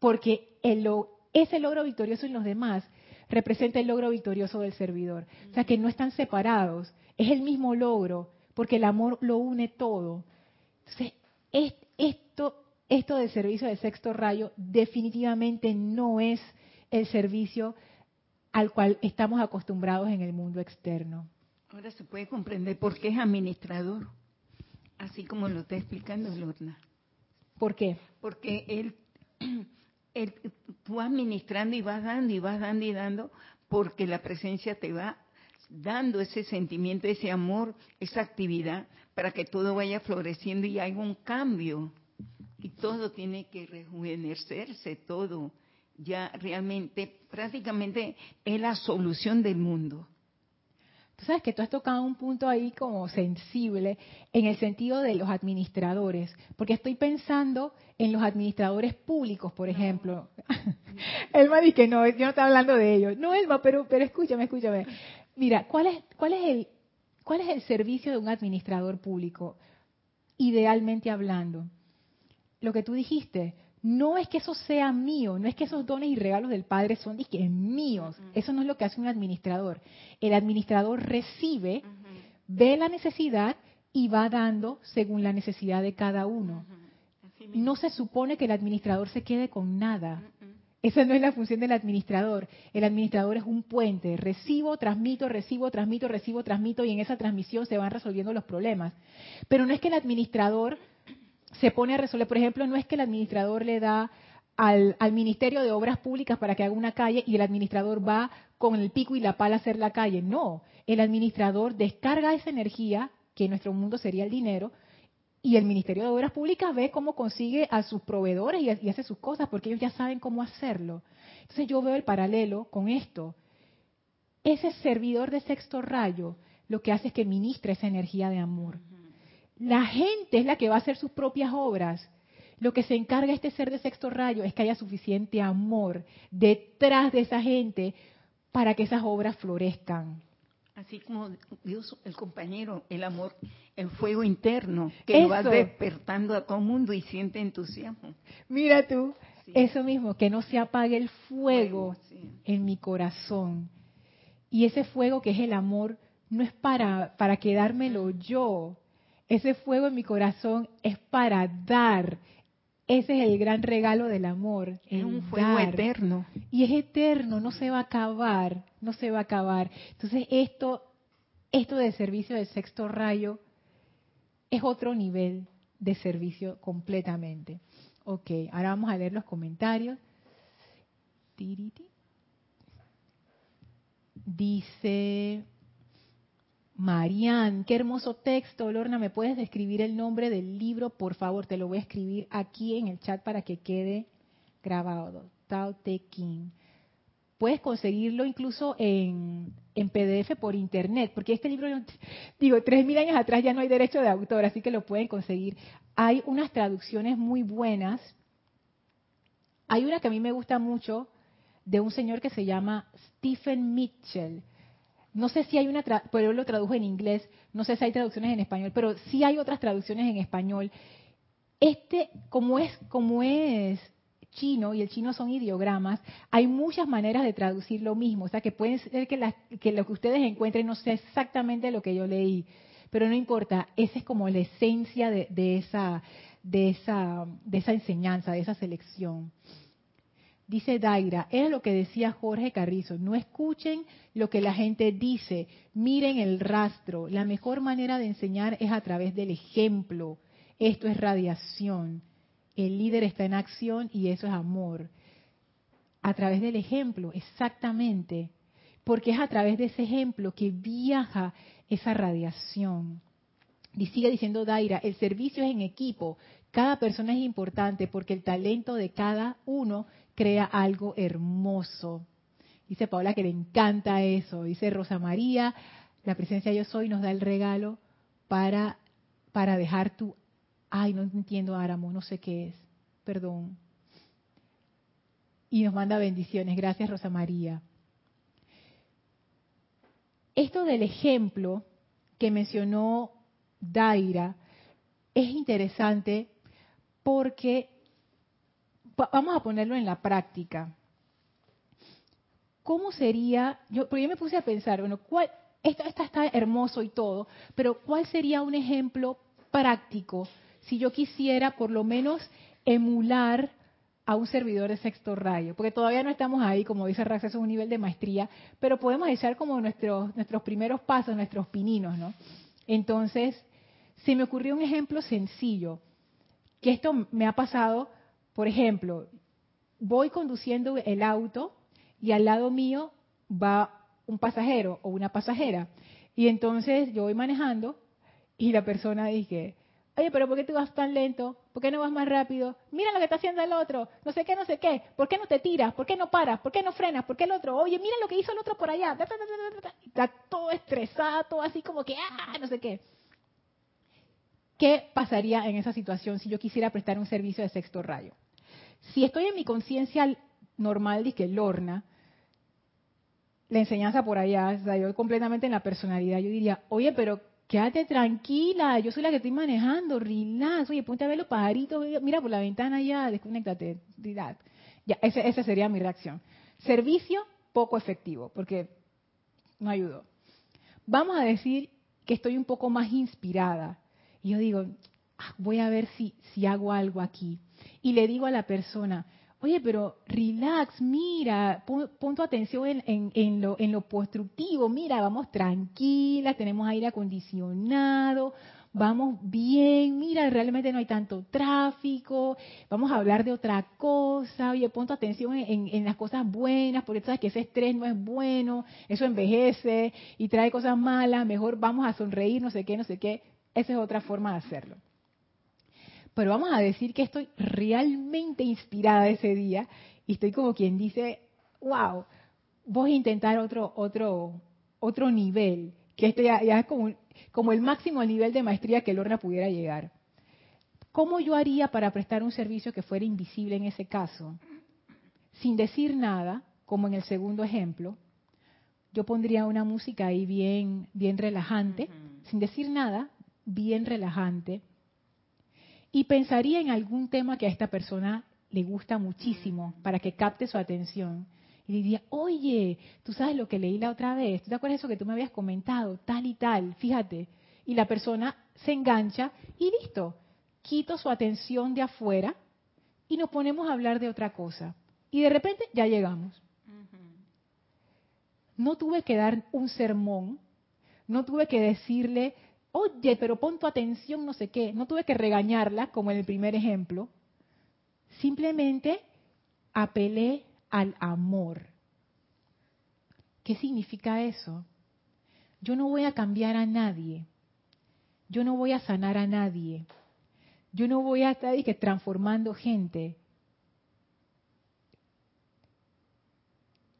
porque ese logro victorioso en los demás representa el logro victorioso del servidor. O sea que no están separados, es el mismo logro, porque el amor lo une todo. Entonces, esto, esto del servicio de sexto rayo definitivamente no es el servicio al cual estamos acostumbrados en el mundo externo. Ahora se puede comprender por qué es administrador, así como lo está explicando Lorna. ¿Por qué? Porque él, él, tú administrando y vas dando y vas dando y dando, porque la presencia te va dando ese sentimiento, ese amor, esa actividad, para que todo vaya floreciendo y haya un cambio. Y todo tiene que rejuvenecerse, todo. Ya realmente, prácticamente es la solución del mundo. Tú sabes que tú has tocado un punto ahí como sensible en el sentido de los administradores, porque estoy pensando en los administradores públicos, por ejemplo. Elma dice que no, yo no estoy hablando de ellos. No, Elma, pero, pero escúchame, escúchame. Mira, ¿cuál es, cuál es el, ¿Cuál es el servicio de un administrador público? Idealmente hablando, lo que tú dijiste, no es que eso sea mío, no es que esos dones y regalos del Padre son que míos. Eso no es lo que hace un administrador. El administrador recibe, ve la necesidad y va dando según la necesidad de cada uno. no se supone que el administrador se quede con nada. Esa no es la función del administrador. El administrador es un puente. Recibo, transmito, recibo, transmito, recibo, transmito y en esa transmisión se van resolviendo los problemas. Pero no es que el administrador se pone a resolver, por ejemplo, no es que el administrador le da al, Ministerio de Obras Públicas para que haga una calle y el administrador va con el pico y la pala a hacer la calle. No, el administrador descarga esa energía, que en nuestro mundo sería el dinero, y el Ministerio de Obras Públicas ve cómo consigue a sus proveedores y, hace sus cosas porque ellos ya saben cómo hacerlo. Entonces yo veo el paralelo con esto. Ese servidor de sexto rayo lo que hace es que ministra esa energía de amor. La gente es la que va a hacer sus propias obras. Lo que se encarga este ser de sexto rayo es que haya suficiente amor detrás de esa gente para que esas obras florezcan. Así como Dios, el compañero, el amor, el fuego interno que va despertando a todo mundo y siente entusiasmo. Mira tú, eso mismo, que no se apague el fuego en mi corazón. Y ese fuego que es el amor no es para, para quedármelo yo. Ese fuego en mi corazón es para dar. Ese es el gran regalo del amor. Es un fuego eterno. Y es eterno, no se va a acabar, no se va a acabar. Entonces esto, esto de servicio del sexto rayo es otro nivel de servicio completamente. Ok, ahora vamos a leer los comentarios. Dice Marian, qué hermoso texto. Lorna, ¿me puedes describir el nombre del libro? Por favor, te lo voy a escribir aquí en el chat para que quede grabado. Tao Te King. Puedes conseguirlo incluso en, en PDF por internet, porque este libro, digo, tres mil años atrás ya no hay derecho de autor, así que lo pueden conseguir. Hay unas traducciones muy buenas. Hay una que a mí me gusta mucho de un señor que se llama Stephen Mitchell no sé si hay una, pero lo tradujo en inglés, no sé si hay traducciones en español, pero sí hay otras traducciones en español. Este, como es, como es chino y el chino son ideogramas, hay muchas maneras de traducir lo mismo. O sea, que puede ser que, lo que ustedes encuentren no sea exactamente lo que yo leí, pero no importa. Esa es como la esencia de esa, de esa, de esa enseñanza, de esa selección. Dice Daira, es lo que decía Jorge Carrizo, no escuchen lo que la gente dice, miren el rastro. La mejor manera de enseñar es a través del ejemplo. Esto es radiación. El líder está en acción y eso es amor. A través del ejemplo, exactamente. Porque es a través de ese ejemplo que viaja esa radiación. Y sigue diciendo Daira, el servicio es en equipo. Cada persona es importante porque el talento de cada uno crea algo hermoso. Dice Paola que le encanta eso. Dice Rosa María, la presencia yo soy nos da el regalo para, para dejar tu... Ay, no entiendo Áramo, no sé qué es. Perdón. Y nos manda bendiciones. Gracias Rosa María. Esto del ejemplo que mencionó Daira es interesante porque vamos a ponerlo en la práctica. ¿Cómo sería? Yo, porque yo me puse a pensar, bueno, ¿cuál, esto, está hermoso y todo, pero ¿cuál sería un ejemplo práctico si yo quisiera por lo menos emular a un servidor de sexto rayo? Porque todavía no estamos ahí, como dice Rax, es un nivel de maestría, pero podemos echar como nuestros, nuestros primeros pasos, nuestros pininos, ¿no? Entonces, se me ocurrió un ejemplo sencillo, que esto me ha pasado por ejemplo, voy conduciendo el auto y al lado mío va un pasajero o una pasajera. Y entonces yo voy manejando y la persona dice, oye, pero ¿por qué tú vas tan lento? ¿Por qué no vas más rápido? Mira lo que está haciendo el otro, no sé qué, no sé qué. ¿Por qué no te tiras? ¿Por qué no paras? ¿Por qué no frenas? ¿Por qué el otro? Oye, mira lo que hizo el otro por allá. Está todo estresado, todo así como que, ah, no sé qué. ¿Qué pasaría en esa situación si yo quisiera prestar un servicio de sexto rayo? Si estoy en mi conciencia normal de que Lorna, la enseñanza por allá, o sea, yo completamente en la personalidad, yo diría, oye, pero quédate tranquila, yo soy la que estoy manejando, relax, oye, ponte a ver los pajaritos, mira por la ventana ya, desconéctate, ya, esa sería mi reacción. Servicio poco efectivo, porque no ayudó. Vamos a decir que estoy un poco más inspirada. Y yo digo, ah, voy a ver si, si hago algo aquí. Y le digo a la persona, oye, pero relax, mira, pon, tu atención en, lo, en lo constructivo, mira, vamos tranquilas, tenemos aire acondicionado, vamos bien, mira, realmente no hay tanto tráfico, vamos a hablar de otra cosa, oye, pon tu atención en, en las cosas buenas, porque sabes que ese estrés no es bueno, eso envejece y trae cosas malas, mejor vamos a sonreír, no sé qué, no sé qué. Esa es otra forma de hacerlo pero vamos a decir que estoy realmente inspirada ese día y estoy como quien dice, wow, voy a intentar otro, otro, otro nivel, que este ya, es como, como el máximo nivel de maestría que Lorna pudiera llegar. ¿Cómo yo haría para prestar un servicio que fuera invisible en ese caso? Sin decir nada, como en el segundo ejemplo, yo pondría una música ahí bien, bien relajante, sin decir nada, bien relajante, y pensaría en algún tema que a esta persona le gusta muchísimo para que capte su atención. Y diría, oye, tú sabes lo que leí la otra vez, ¿tú te acuerdas de eso que tú me habías comentado? Tal y tal, fíjate. Y la persona se engancha y listo, quito su atención de afuera y nos ponemos a hablar de otra cosa. Y de repente ya llegamos. No tuve que dar un sermón, no tuve que decirle, oye, pero pon tu atención, no sé qué. No tuve que regañarla, como en el primer ejemplo. Simplemente apelé al amor. ¿Qué significa eso? Yo no voy a cambiar a nadie. Yo no voy a sanar a nadie. Yo no voy a estar que, transformando gente.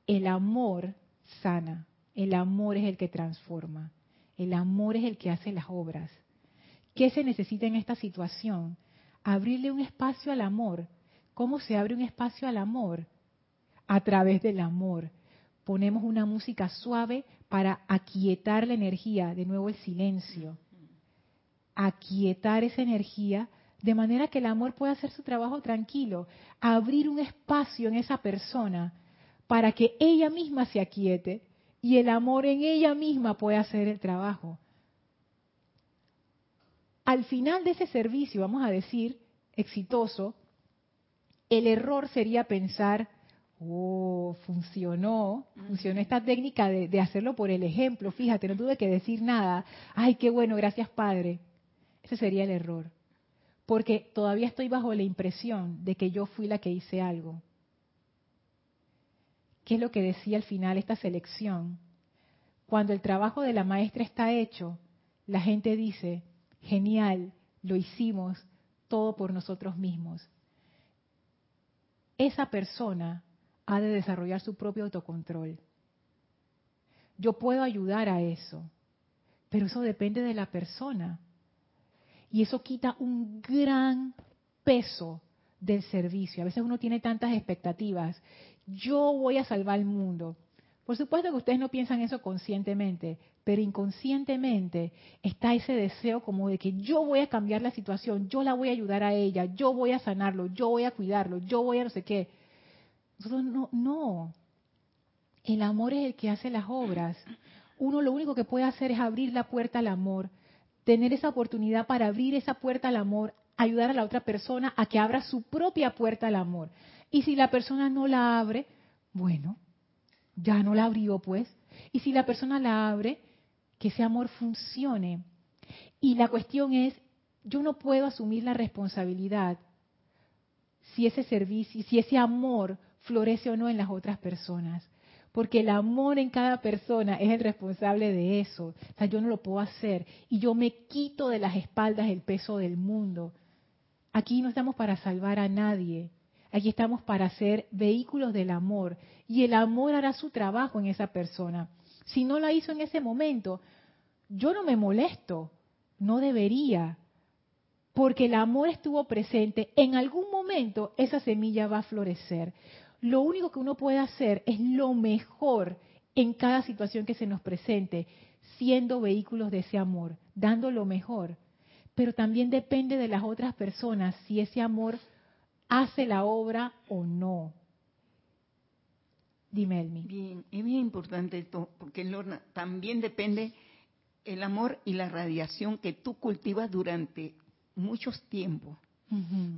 El amor sana. El amor es el que transforma. El amor es el que hace las obras. ¿Qué se necesita en esta situación? Abrirle un espacio al amor. ¿Cómo se abre un espacio al amor? A través del amor. Ponemos una música suave para aquietar la energía, de nuevo el silencio. Aquietar esa energía de manera que el amor pueda hacer su trabajo tranquilo. Abrir un espacio en esa persona para que ella misma se aquiete y el amor en ella misma puede hacer el trabajo. Al final de ese servicio, vamos a decir, exitoso, el error sería pensar, oh, funcionó, funcionó esta técnica de, de, hacerlo por el ejemplo, fíjate, no tuve que decir nada, ay, qué bueno, gracias Padre. Ese sería el error, porque todavía estoy bajo la impresión de que yo fui la que hice algo. ¿Qué es lo que decía al final esta selección? Cuando el trabajo de la maestra está hecho, la gente dice, genial, lo hicimos todo por nosotros mismos. Esa persona ha de desarrollar su propio autocontrol. Yo puedo ayudar a eso, pero eso depende de la persona. Y eso quita un gran peso del servicio. A veces uno tiene tantas expectativas yo voy a salvar el mundo. Por supuesto que ustedes no piensan eso conscientemente, pero inconscientemente está ese deseo como de que yo voy a cambiar la situación, yo la voy a ayudar a ella, yo voy a sanarlo, yo voy a cuidarlo, yo voy a no sé qué. No, no. El amor es el que hace las obras. Uno lo único que puede hacer es abrir la puerta al amor, tener esa oportunidad para abrir esa puerta al amor, ayudar a la otra persona a que abra su propia puerta al amor. Y si la persona no la abre, bueno, ya no la abrió pues. Y si la persona la abre, que ese amor funcione. Y la cuestión es, yo no puedo asumir la responsabilidad si ese servicio, si ese amor florece o no en las otras personas. Porque el amor en cada persona es el responsable de eso. O sea, yo no lo puedo hacer. Y yo me quito de las espaldas el peso del mundo. Aquí no estamos para salvar a nadie. Aquí estamos para ser vehículos del amor y el amor hará su trabajo en esa persona. Si no la hizo en ese momento, yo no me molesto, no debería, porque el amor estuvo presente, en algún momento esa semilla va a florecer. Lo único que uno puede hacer es lo mejor en cada situación que se nos presente, siendo vehículos de ese amor, dando lo mejor. Pero también depende de las otras personas si ese amor hace la obra o no. Dime, Elmi. Bien, es bien importante esto, porque Lorna, también depende el amor y la radiación que tú cultivas durante muchos tiempos,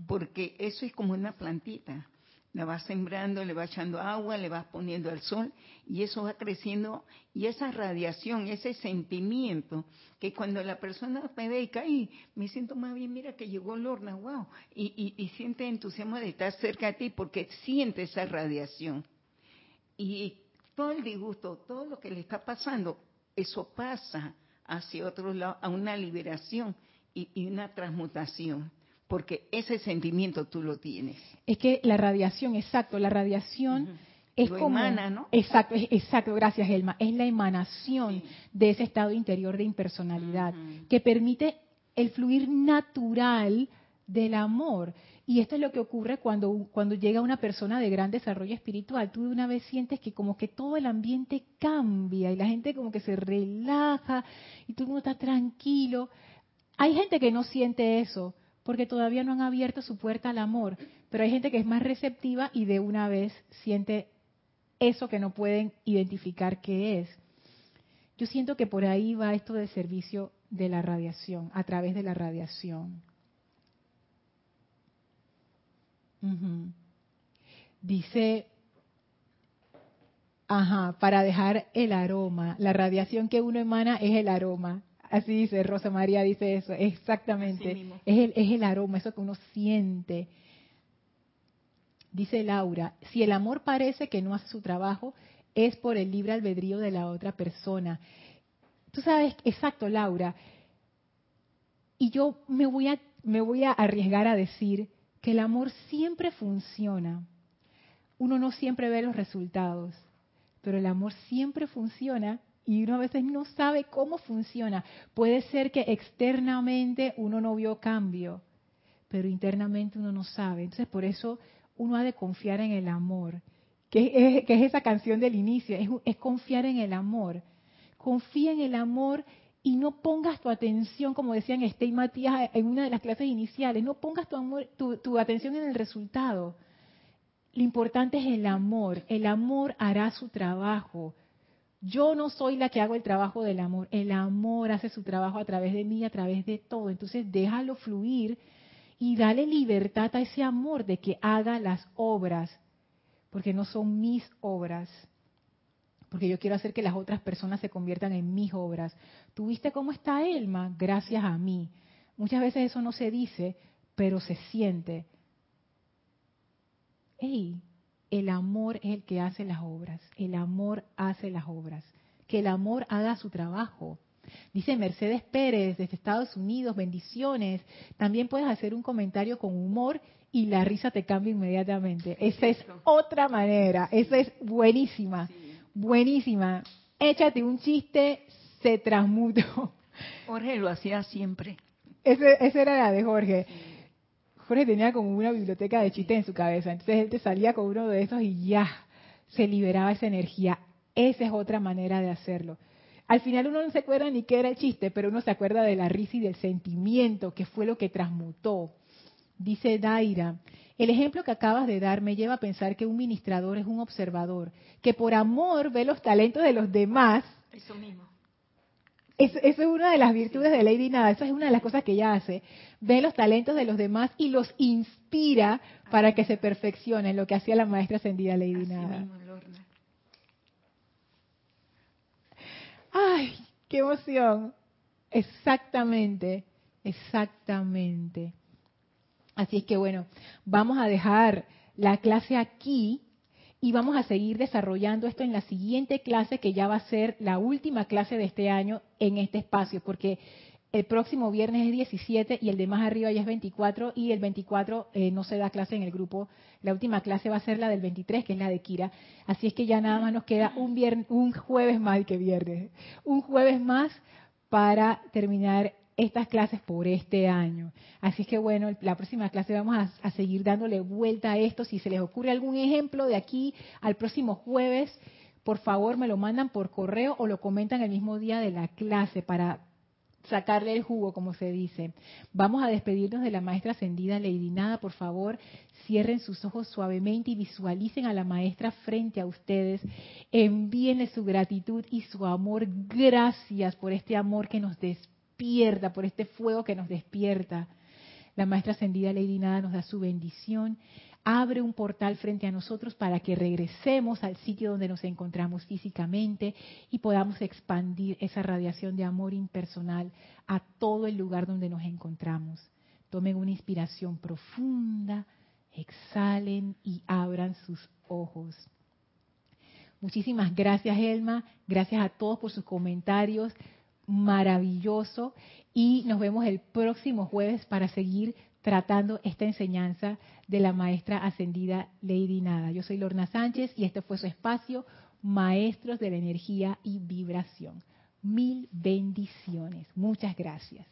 porque eso es como una plantita. La vas sembrando, le vas echando agua, le vas poniendo al sol y eso va creciendo y esa radiación, ese sentimiento que cuando la persona me ve y cae, me siento más bien, mira que llegó Lorna, wow, y, y, siente entusiasmo de estar cerca de ti porque siente esa radiación. Y todo el disgusto, todo lo que le está pasando, eso pasa hacia otro lado, a una liberación y, una transmutación, porque ese sentimiento tú lo tienes. Es que la radiación, exacto, la radiación es como emana, ¿no? Exacto, exacto, gracias Elma, es la emanación de ese estado interior de impersonalidad que permite el fluir natural del amor. Y esto es lo que ocurre cuando, cuando llega una persona de gran desarrollo espiritual. Tú de una vez sientes que como que todo el ambiente cambia y la gente como que se relaja y todo el mundo está tranquilo. Hay gente que no siente eso porque todavía no han abierto su puerta al amor, pero hay gente que es más receptiva y de una vez siente eso que no pueden identificar qué es. Yo siento que por ahí va esto del servicio de la radiación, a través de la radiación. Dice, ajá, para dejar el aroma, la radiación que uno emana es el aroma. Así dice Rosa María, dice eso, exactamente. Es el, es el aroma, eso que uno siente. Dice Laura, si el amor parece que no hace su trabajo, es por el libre albedrío de la otra persona. Tú sabes, exacto, Laura. Y yo me voy a, me voy a arriesgar a decir que el amor siempre funciona. Uno no siempre ve los resultados, pero el amor siempre funciona y uno a veces no sabe cómo funciona. Puede ser que externamente uno no vio cambio, pero internamente uno no sabe. Entonces por eso uno ha de confiar en el amor, que es, esa canción del inicio, es, es confiar en el amor. Confía en el amor y no pongas tu atención, como decían Este y Matías en una de las clases iniciales, no pongas tu, amor, tu, atención en el resultado. Lo importante es el amor. El amor hará su trabajo. Yo no soy la que hago el trabajo del amor. El amor hace su trabajo a través de mí, a través de todo. Entonces déjalo fluir y dale libertad a ese amor de que haga las obras, porque no son mis obras porque yo quiero hacer que las otras personas se conviertan en mis obras. ¿Tuviste cómo está Elma? Gracias a mí. Muchas veces eso no se dice, pero se siente. ¡Ey! El amor es el que hace las obras. El amor hace las obras. Que el amor haga su trabajo. Dice Mercedes Pérez desde Estados Unidos, bendiciones. También puedes hacer un comentario con humor y la risa te cambia inmediatamente. Esa es otra manera. Esa es buenísima buenísima. Échate un chiste, se transmutó. Jorge lo hacía siempre. Ese, esa era la de Jorge. Jorge tenía como una biblioteca de chistes en su cabeza. Entonces él te salía con uno de esos y ya se liberaba esa energía. Esa es otra manera de hacerlo. Al final uno no se acuerda ni qué era el chiste, pero uno se acuerda de la risa y del sentimiento, que fue lo que transmutó. Dice Daira, el ejemplo que acabas de dar me lleva a pensar que un ministrador es un observador, que por amor ve los talentos de los demás. Eso mismo. Eso, es una de las virtudes de Lady Nada, eso es una de las cosas que ella hace. Ve los talentos de los demás y los inspira para que se perfeccionen, lo que hacía la maestra ascendida Lady Nada. Ay, qué emoción. Exactamente, exactamente. Así es que bueno, vamos a dejar la clase aquí y vamos a seguir desarrollando esto en la siguiente clase que ya va a ser la última clase de este año en este espacio, porque el próximo viernes es 17 y el de más arriba ya es 24 y el 24 eh, no se da clase en el grupo. La última clase va a ser la del 23, que es la de Kira. Así es que ya nada más nos queda un, viernes, un jueves más que viernes, un jueves más para terminar estas clases por este año. Así que bueno, la próxima clase vamos a, seguir dándole vuelta a esto. Si se les ocurre algún ejemplo de aquí al próximo jueves, por favor me lo mandan por correo o lo comentan el mismo día de la clase para sacarle el jugo, como se dice. Vamos a despedirnos de la maestra ascendida Lady Nada, por favor, cierren sus ojos suavemente y visualicen a la maestra frente a ustedes. Envíenle su gratitud y su amor. Gracias por este amor que nos por este fuego que nos despierta. La maestra ascendida Lady Nada nos da su bendición abre un portal frente a nosotros para que regresemos al sitio donde nos encontramos físicamente y podamos expandir esa radiación de amor impersonal a todo el lugar donde nos encontramos. Tomen una inspiración profunda, exhalen y abran sus ojos. Muchísimas gracias, Elma. Gracias a todos por sus comentarios. Maravilloso. Y nos vemos el próximo jueves para seguir tratando esta enseñanza de la maestra ascendida Lady Nada. Yo soy Lorna Sánchez y este fue su espacio, Maestros de la Energía y Vibración. Mil bendiciones. Muchas gracias.